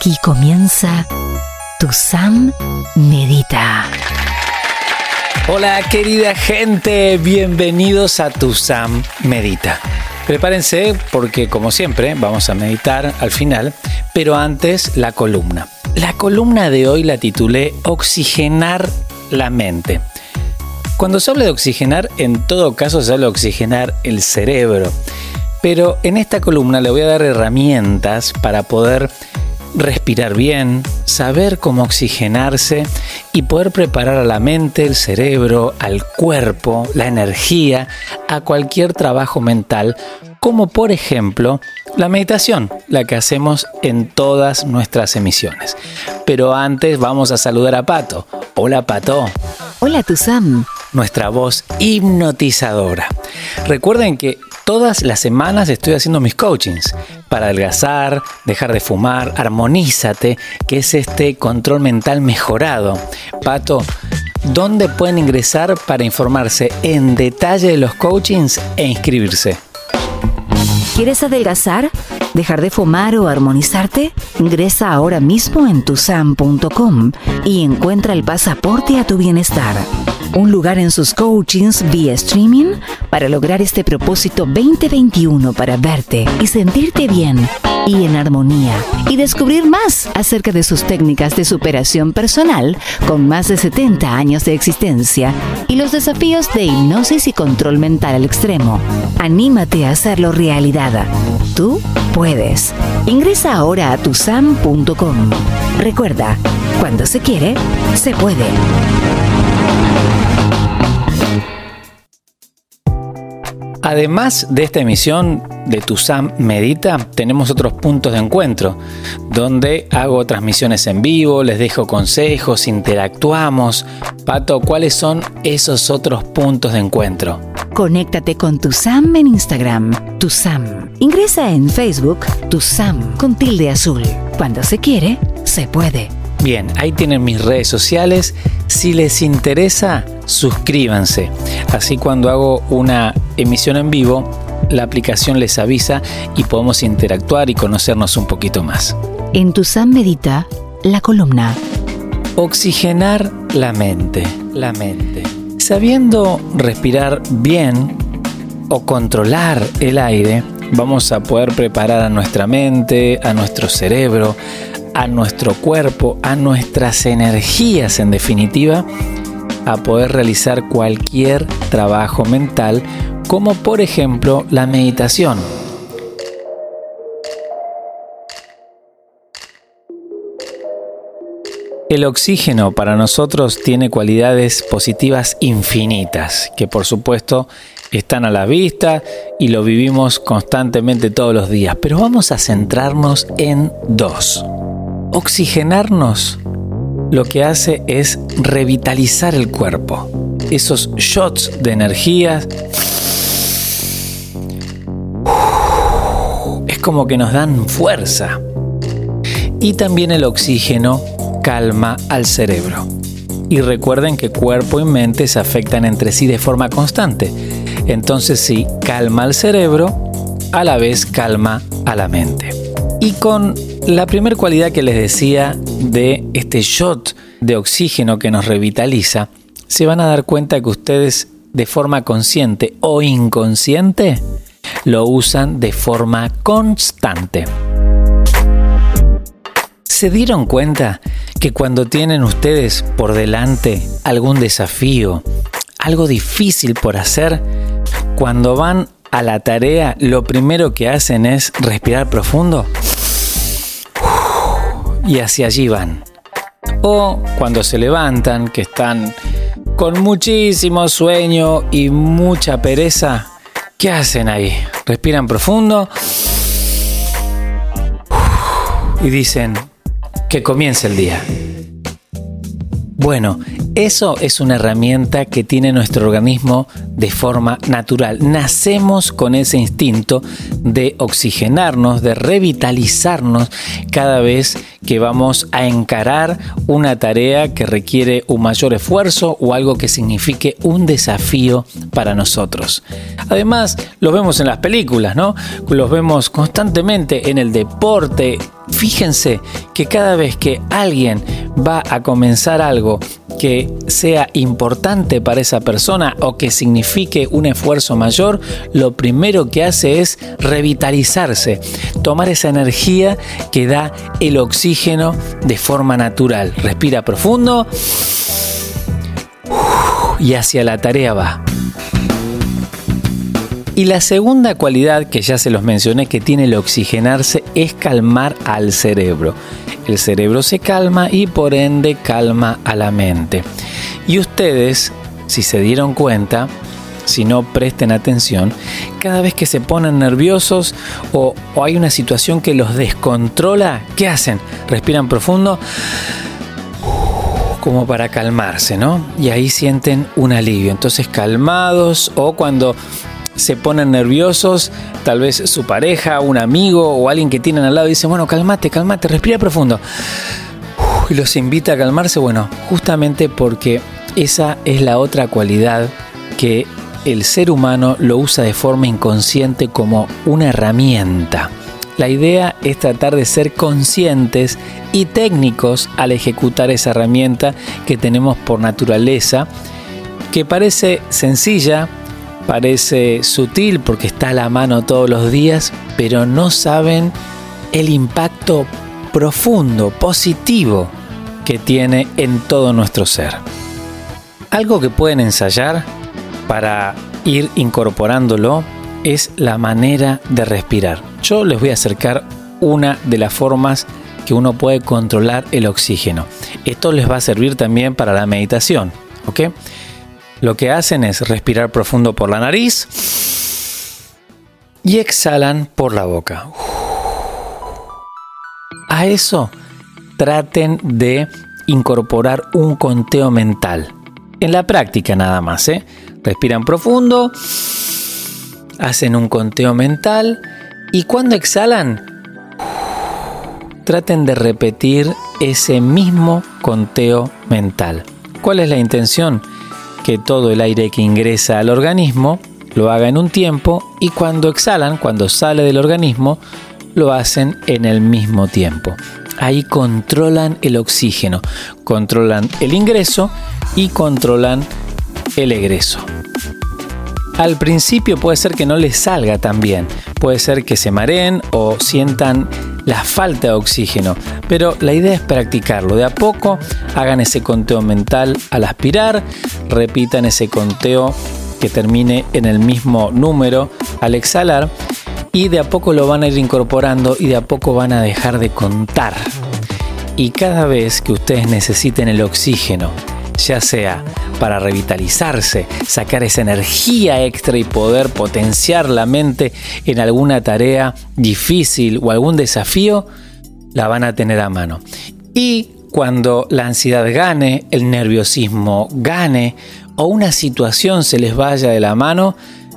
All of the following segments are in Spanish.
Aquí comienza Tu Sam Medita. Hola querida gente, bienvenidos a Tu Sam Medita. Prepárense porque como siempre vamos a meditar al final, pero antes la columna. La columna de hoy la titulé Oxigenar la mente. Cuando se habla de oxigenar, en todo caso se habla de oxigenar el cerebro. Pero en esta columna le voy a dar herramientas para poder respirar bien, saber cómo oxigenarse y poder preparar a la mente, el cerebro, al cuerpo, la energía, a cualquier trabajo mental, como por ejemplo la meditación, la que hacemos en todas nuestras emisiones. Pero antes vamos a saludar a Pato. Hola Pato. Hola Tuzam. Nuestra voz hipnotizadora. Recuerden que todas las semanas estoy haciendo mis coachings para adelgazar, dejar de fumar, armonízate, que es este control mental mejorado. Pato, ¿dónde pueden ingresar para informarse en detalle de los coachings e inscribirse? ¿Quieres adelgazar? ¿Dejar de fumar o armonizarte? Ingresa ahora mismo en tusam.com y encuentra el pasaporte a tu bienestar un lugar en sus coachings vía streaming para lograr este propósito 2021 para verte y sentirte bien y en armonía y descubrir más acerca de sus técnicas de superación personal con más de 70 años de existencia y los desafíos de hipnosis y control mental al extremo. Anímate a hacerlo realidad. Tú puedes. Ingresa ahora a tusam.com. Recuerda, cuando se quiere, se puede. Además de esta emisión de Tusam Medita, tenemos otros puntos de encuentro, donde hago transmisiones en vivo, les dejo consejos, interactuamos. Pato, ¿cuáles son esos otros puntos de encuentro? Conéctate con Tusam en Instagram, Tusam. Ingresa en Facebook, Tusam con tilde azul. Cuando se quiere, se puede. Bien, ahí tienen mis redes sociales. Si les interesa, suscríbanse. Así cuando hago una emisión en vivo, la aplicación les avisa y podemos interactuar y conocernos un poquito más. En tu Sam Medita, la columna. Oxigenar la mente, la mente. Sabiendo respirar bien o controlar el aire, vamos a poder preparar a nuestra mente, a nuestro cerebro, a nuestro cuerpo, a nuestras energías en definitiva, a poder realizar cualquier trabajo mental, como por ejemplo la meditación. El oxígeno para nosotros tiene cualidades positivas infinitas, que por supuesto están a la vista y lo vivimos constantemente todos los días, pero vamos a centrarnos en dos oxigenarnos lo que hace es revitalizar el cuerpo. Esos shots de energía es como que nos dan fuerza. Y también el oxígeno calma al cerebro. Y recuerden que cuerpo y mente se afectan entre sí de forma constante. Entonces si calma al cerebro, a la vez calma a la mente. Y con la primera cualidad que les decía de este shot de oxígeno que nos revitaliza, se van a dar cuenta que ustedes de forma consciente o inconsciente lo usan de forma constante. ¿Se dieron cuenta que cuando tienen ustedes por delante algún desafío, algo difícil por hacer, cuando van a la tarea, lo primero que hacen es respirar profundo? y hacia allí van. O cuando se levantan, que están con muchísimo sueño y mucha pereza, ¿qué hacen ahí? Respiran profundo y dicen que comience el día. Bueno, Eso es una herramienta que tiene nuestro organismo de forma natural. Nacemos con ese instinto de oxigenarnos, de revitalizarnos cada vez que vamos a encarar una tarea que requiere un mayor esfuerzo o algo que signifique un desafío para nosotros. Además, lo vemos en las películas, ¿no? Los vemos constantemente en el deporte. Fíjense que cada vez que alguien va a comenzar algo que sea importante para esa persona o que signifique un esfuerzo mayor, lo primero que hace es revitalizarse, tomar esa energía que da el oxígeno de forma natural. Respira profundo y hacia la tarea va. Y la segunda cualidad que ya se los mencioné que tiene el oxigenarse es calmar al cerebro el cerebro se calma y por ende calma a la mente. Y ustedes, si se dieron cuenta, si no presten atención, cada vez que se ponen nerviosos o, hay una situación que los descontrola, ¿qué hacen? Respiran profundo como para calmarse, ¿no? Y ahí sienten un alivio. Entonces calmados o cuando se ponen nerviosos, tal vez su pareja, un amigo o alguien que tienen al lado dice, bueno, cálmate, cálmate, respira profundo. y los invita a calmarse, bueno, justamente porque esa es la otra cualidad que el ser humano lo usa de forma inconsciente como una herramienta. La idea es tratar de ser conscientes y técnicos al ejecutar esa herramienta que tenemos por naturaleza, que parece sencilla, Parece sutil porque está a la mano todos los días, pero no saben el impacto profundo, positivo que tiene en todo nuestro ser. Algo que pueden ensayar para ir incorporándolo es la manera de respirar. Yo les voy a acercar una de las formas que uno puede controlar el oxígeno. Esto les va a servir también para la meditación. Lo que hacen es respirar profundo por la nariz y exhalan por la boca. A eso traten de incorporar un conteo mental. En la práctica nada más, ¿eh? Respiran profundo, hacen un conteo mental y cuando exhalan, traten de repetir ese mismo conteo mental. ¿Cuál es la intención? Que todo el aire que ingresa al organismo lo haga en un tiempo y cuando exhalan, cuando sale del organismo, lo hacen en el mismo tiempo. Ahí controlan el oxígeno, controlan el ingreso y controlan el egreso. Al principio puede ser que no les salga tan bien, puede ser que se mareen o sientan la falta de oxígeno, pero la idea es practicarlo. De a poco hagan ese conteo mental al aspirar, repitan ese conteo que termine en el mismo número al exhalar y de a poco lo van a ir incorporando y de a poco van a dejar de contar. Y cada vez que ustedes necesiten el oxígeno, ya sea para revitalizarse, sacar esa energía extra y poder potenciar la mente en alguna tarea difícil o algún desafío, la van a tener a mano. Y cuando la ansiedad gane, el nerviosismo gane o una situación se les vaya de la mano,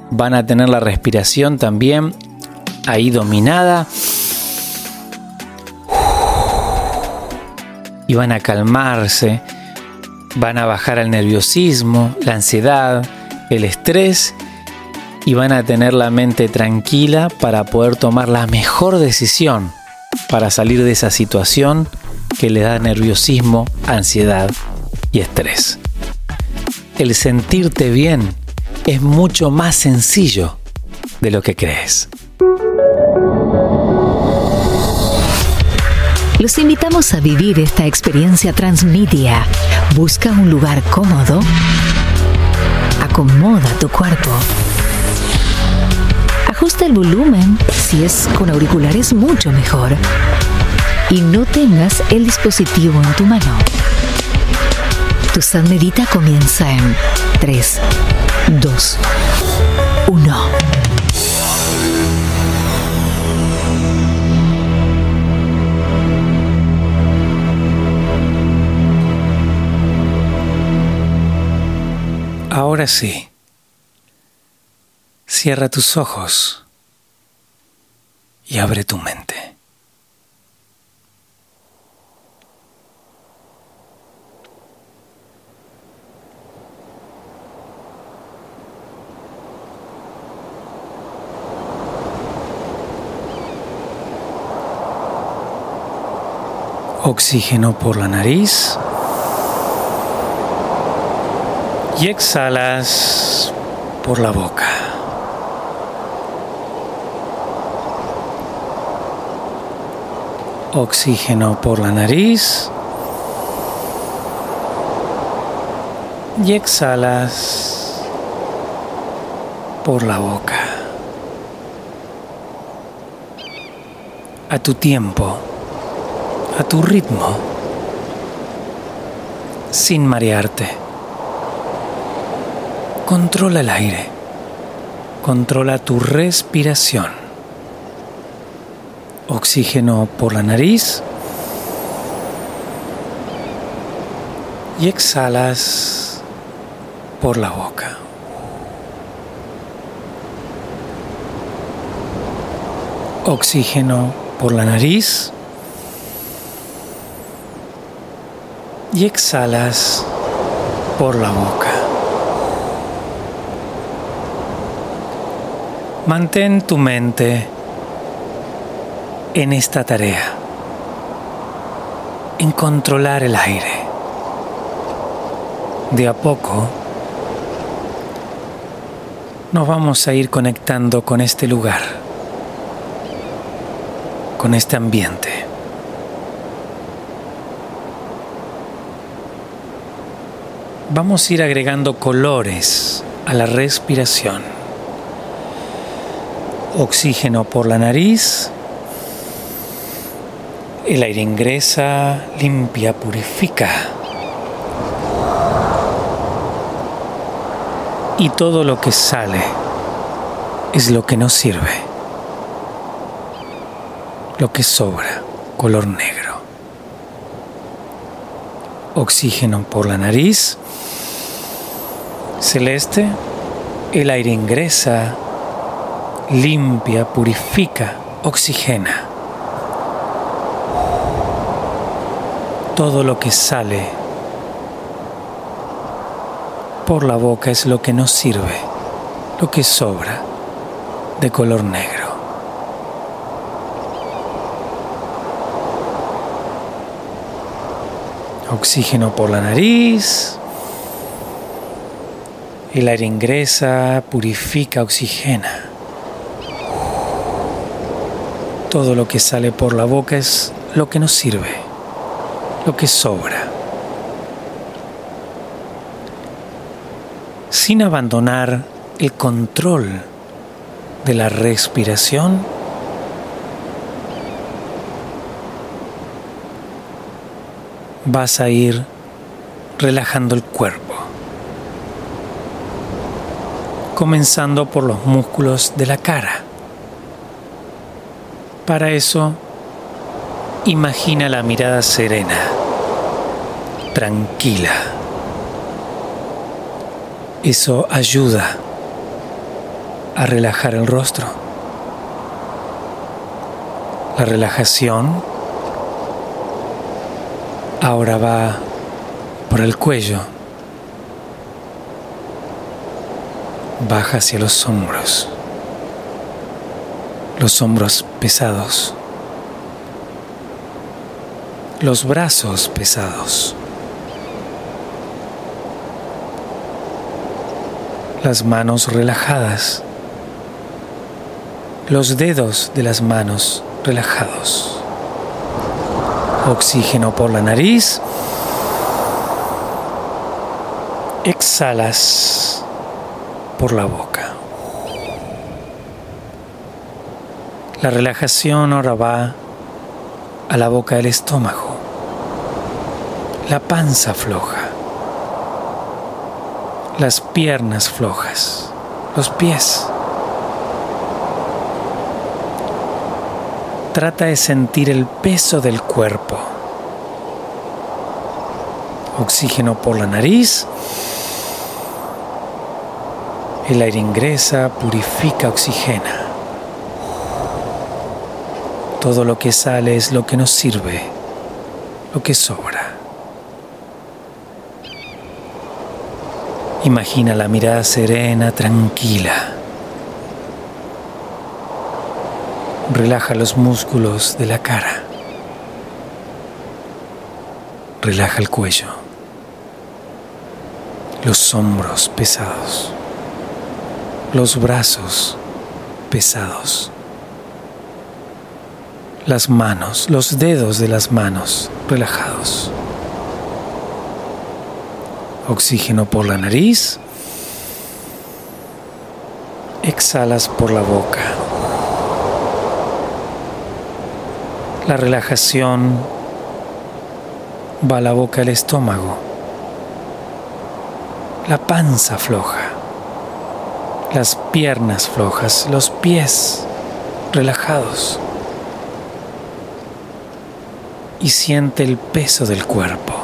van a tener la respiración también ahí dominada. Y van a calmarse van a bajar el nerviosismo, la ansiedad, el estrés y van a tener la mente tranquila para poder tomar la mejor decisión para salir de esa situación que le da nerviosismo, ansiedad y estrés. El sentirte bien es mucho más sencillo de lo que crees. Los invitamos a vivir esta experiencia transmedia. Busca un lugar cómodo. Acomoda tu cuerpo. Ajusta el volumen. Si es con auriculares, mucho mejor. Y no tengas el dispositivo en tu mano. Tu San Medita comienza en 3, 2, 1. Ahora sí. Cierra tus ojos y abre tu mente. Oxígeno por la nariz. Y exhalas por la boca. Oxígeno por la nariz. Y exhalas por la boca. A tu tiempo, a tu ritmo, sin marearte. Controla el aire. Controla tu respiración. Oxígeno por la nariz. Y exhalas por la boca. Oxígeno por la nariz. Y exhalas por la boca. Mantén tu mente en esta tarea, en controlar el aire. De a poco nos vamos a ir conectando con este lugar, con este ambiente. Vamos a ir agregando colores a la respiración. Oxígeno por la nariz. El aire ingresa, limpia, purifica. Y todo lo que sale es lo que nos sirve. Lo que sobra, color negro. Oxígeno por la nariz. Celeste. El aire ingresa, limpia, purifica, oxigena. Todo lo que sale por la boca es lo que nos sirve, lo que sobra de color negro. Oxígeno por la nariz. El aire ingresa, purifica, oxigena. Todo lo que sale por la boca es lo que nos sirve, lo que sobra. Sin abandonar el control de la respiración, vas a ir relajando el cuerpo, comenzando por los músculos de la cara. Para eso, imagina la mirada serena, tranquila. Eso ayuda a relajar el rostro. La relajación ahora va por el cuello, baja hacia los hombros los hombros pesados, los brazos pesados, las manos relajadas, los dedos de las manos relajados. Oxígeno por la nariz. Exhalas por la boca. La relajación ahora va a la boca del estómago, la panza floja, las piernas flojas, los pies. Trata de sentir el peso del cuerpo. Oxígeno por la nariz. El aire ingresa, purifica, oxigena. Todo lo que sale es lo que nos sirve, lo que sobra. Imagina la mirada serena, tranquila. Relaja los músculos de la cara. Relaja el cuello. Los hombros pesados. Los brazos pesados. Las manos, los dedos de las manos relajados. Oxígeno por la nariz. Exhalas por la boca. La relajación va a la boca al estómago. La panza floja. Las piernas flojas. Los pies relajados. Y siente el peso del cuerpo.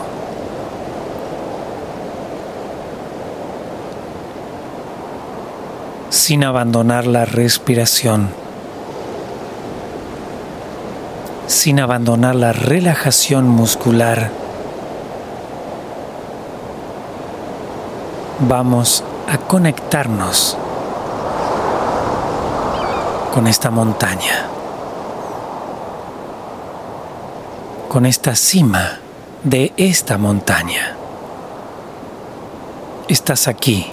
sin abandonar la respiración, sin abandonar la relajación muscular. Vamos a conectarnos con esta montaña, con esta cima de esta montaña. Estás aquí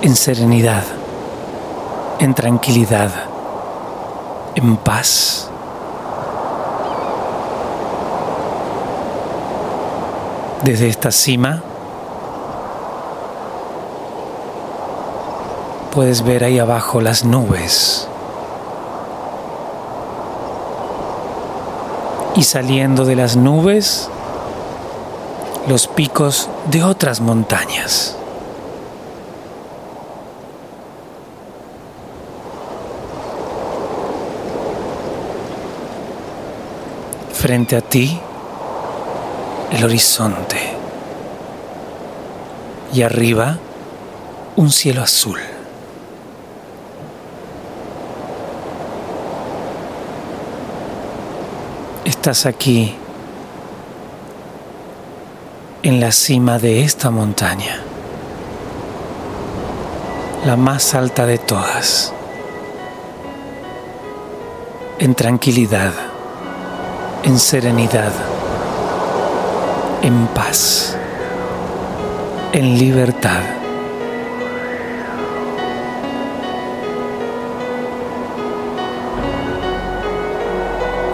en serenidad, en tranquilidad, en paz. Desde esta cima puedes ver ahí abajo las nubes y saliendo de las nubes los picos de otras montañas. frente a ti el horizonte y arriba un cielo azul. Estás aquí en la cima de esta montaña, la más alta de todas, en tranquilidad en serenidad, en paz, en libertad.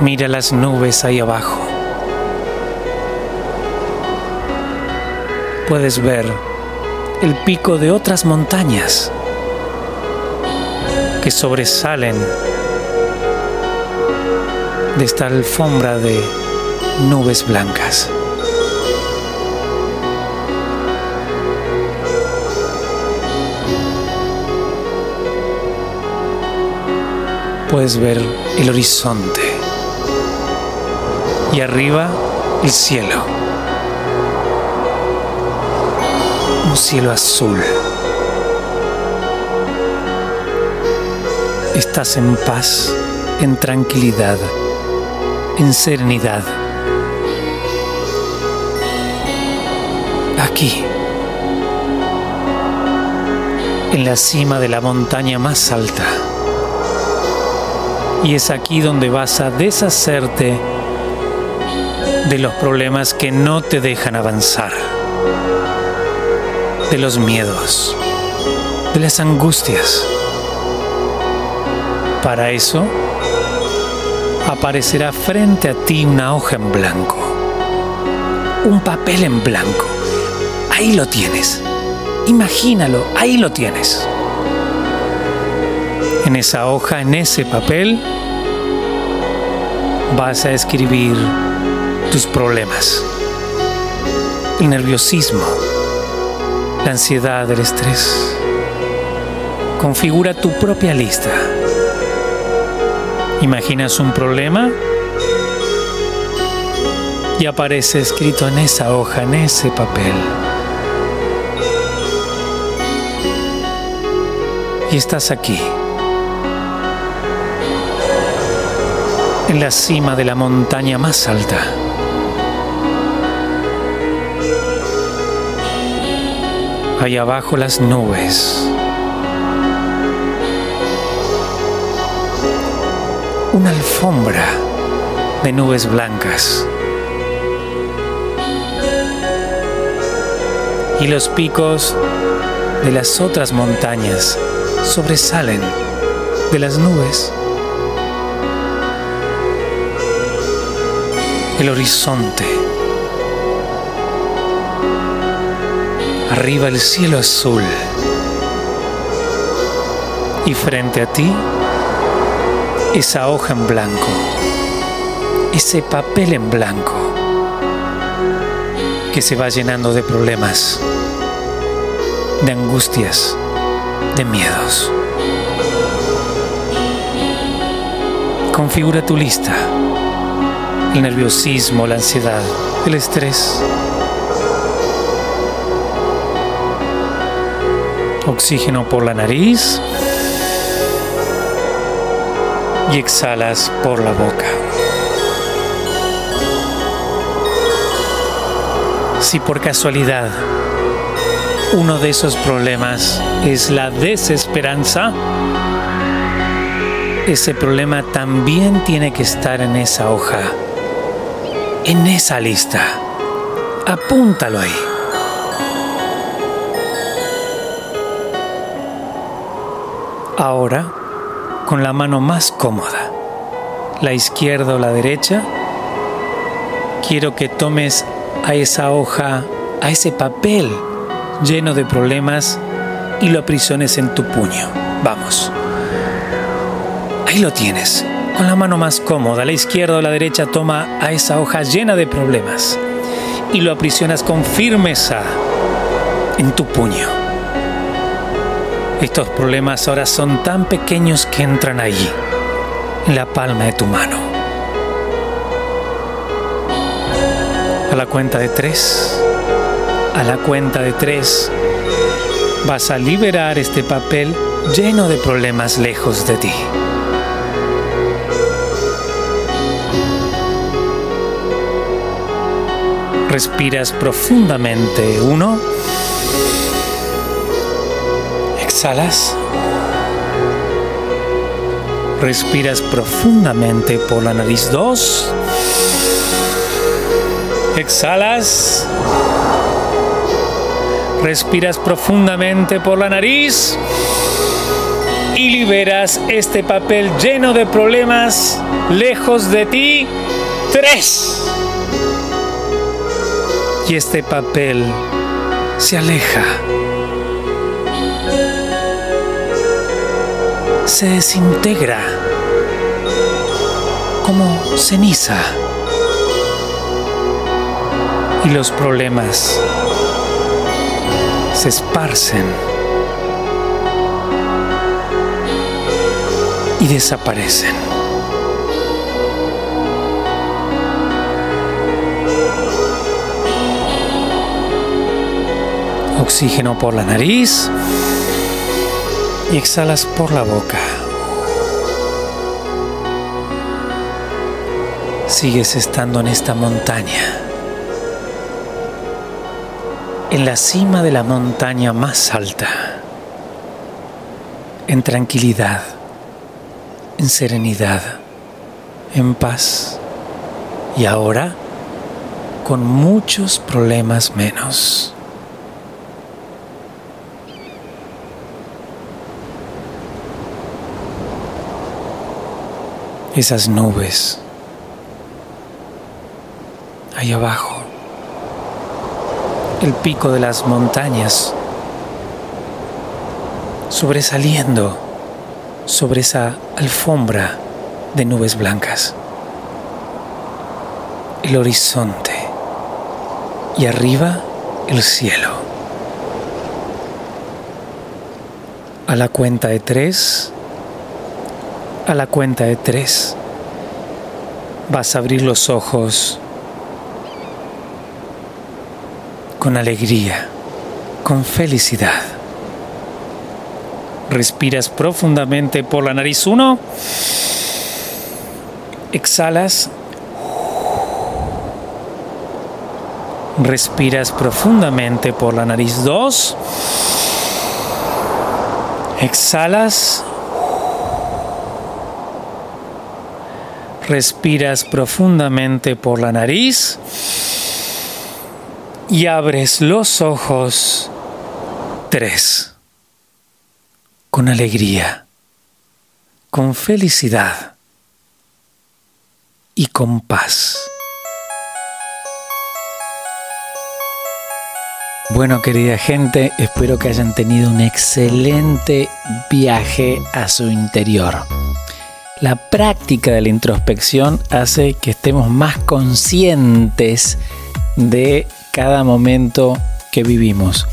Mira las nubes ahí abajo. Puedes ver el pico de otras montañas que sobresalen de esta alfombra de nubes blancas. Puedes ver el horizonte y arriba el cielo. Un cielo azul. Estás en paz, en tranquilidad en serenidad. Aquí, en la cima de la montaña más alta. Y es aquí donde vas a deshacerte de los problemas que no te dejan avanzar, de los miedos, de las angustias. Para eso, aparecerá frente a ti una hoja en blanco, un papel en blanco. Ahí lo tienes. Imagínalo, ahí lo tienes. En esa hoja, en ese papel, vas a escribir tus problemas, el nerviosismo, la ansiedad, el estrés. Configura tu propia lista Imaginas un problema y aparece escrito en esa hoja, en ese papel. Y estás aquí, en la cima de la montaña más alta. Ahí abajo las nubes. Una alfombra de nubes blancas. Y los picos de las otras montañas sobresalen de las nubes. El horizonte. Arriba el cielo azul. Y frente a ti, esa hoja en blanco. Ese papel en blanco que se va llenando de problemas de angustias, de miedos. Configura tu lista. El nerviosismo, la ansiedad, el estrés. Oxígeno por la nariz y exhalas por la boca. Si por casualidad uno de esos problemas es la desesperanza, ese problema también tiene que estar en esa hoja, en esa lista. Apúntalo ahí. Ahora, con la mano más cómoda, la izquierda o la derecha, quiero que tomes a esa hoja, a ese papel lleno de problemas y lo aprisiones en tu puño. Vamos. Ahí lo tienes. Con la mano más cómoda, la izquierda o la derecha, toma a esa hoja llena de problemas y lo aprisionas con firmeza en tu puño. Estos problemas ahora son tan pequeños que entran allí, en la palma de tu mano. A la cuenta de tres a la cuenta de tres, vas a liberar este papel lleno de problemas lejos de ti. Respiras profundamente. Uno. Exhalas. Respiras profundamente por la nariz. Dos. Exhalas. Respiras profundamente por la nariz y liberas este papel lleno de problemas lejos de ti. Tres. Y este papel se aleja. Se desintegra como ceniza. Y los problemas se esparcen y desaparecen. Oxígeno por la nariz y exhalas por la boca. Sigues estando en esta montaña en la cima de la montaña más alta, en tranquilidad, en serenidad, en paz y ahora con muchos problemas menos. Esas nubes ahí abajo el pico de las montañas, sobresaliendo sobre esa alfombra de nubes blancas. El horizonte y arriba el cielo. A la cuenta de tres, a la cuenta de tres, vas a abrir los ojos con alegría, con felicidad. Respiras profundamente por la nariz. Uno. Exhalas. Respiras profundamente por la nariz. Dos. Exhalas. Respiras profundamente por la nariz y abres los ojos. Tres. Con alegría, con felicidad y con paz. Bueno, querida gente, espero que hayan tenido un excelente viaje a su interior. La práctica de la introspección hace que estemos más conscientes de cada momento que vivimos.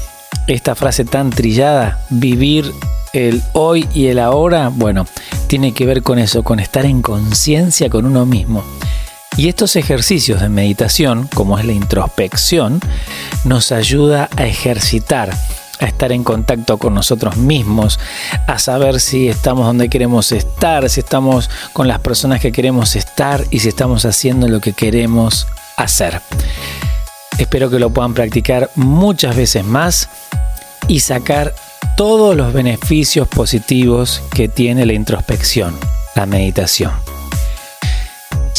Esta frase tan trillada, vivir el hoy y el ahora, bueno, tiene que ver con eso, con estar en conciencia con uno mismo. Y estos ejercicios de meditación, como es la introspección, nos ayuda a ejercitar, a estar en contacto con nosotros mismos, a saber si estamos donde queremos estar, si estamos con las personas que queremos estar y si estamos haciendo lo que queremos hacer. Espero que lo puedan practicar muchas veces más y sacar todos los beneficios positivos que tiene la introspección, la meditación.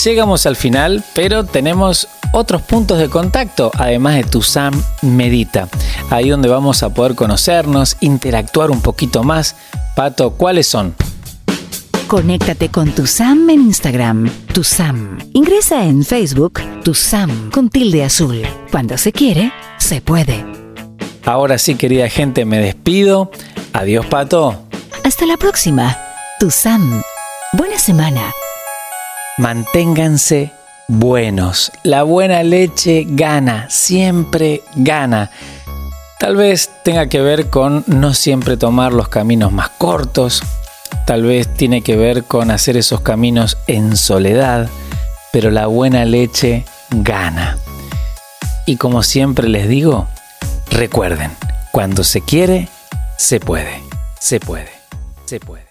Llegamos al final, pero tenemos otros puntos de contacto, además de tu Sam Medita. Ahí donde vamos a poder conocernos, interactuar un poquito más. Pato, ¿cuáles son? Conéctate con tu Sam en Instagram, tu Sam. Ingresa en Facebook, tu Sam con tilde azul. Cuando se quiere, se puede. Ahora sí, querida gente, me despido. Adiós, Pato. Hasta la próxima. Tu Sam. Buena semana manténganse buenos. La buena leche gana, siempre gana. Tal vez tenga que ver con no siempre tomar los caminos más cortos, tal vez tiene que ver con hacer esos caminos en soledad, pero la buena leche gana. Y como siempre les digo, recuerden, cuando se quiere, se puede, se puede, se puede.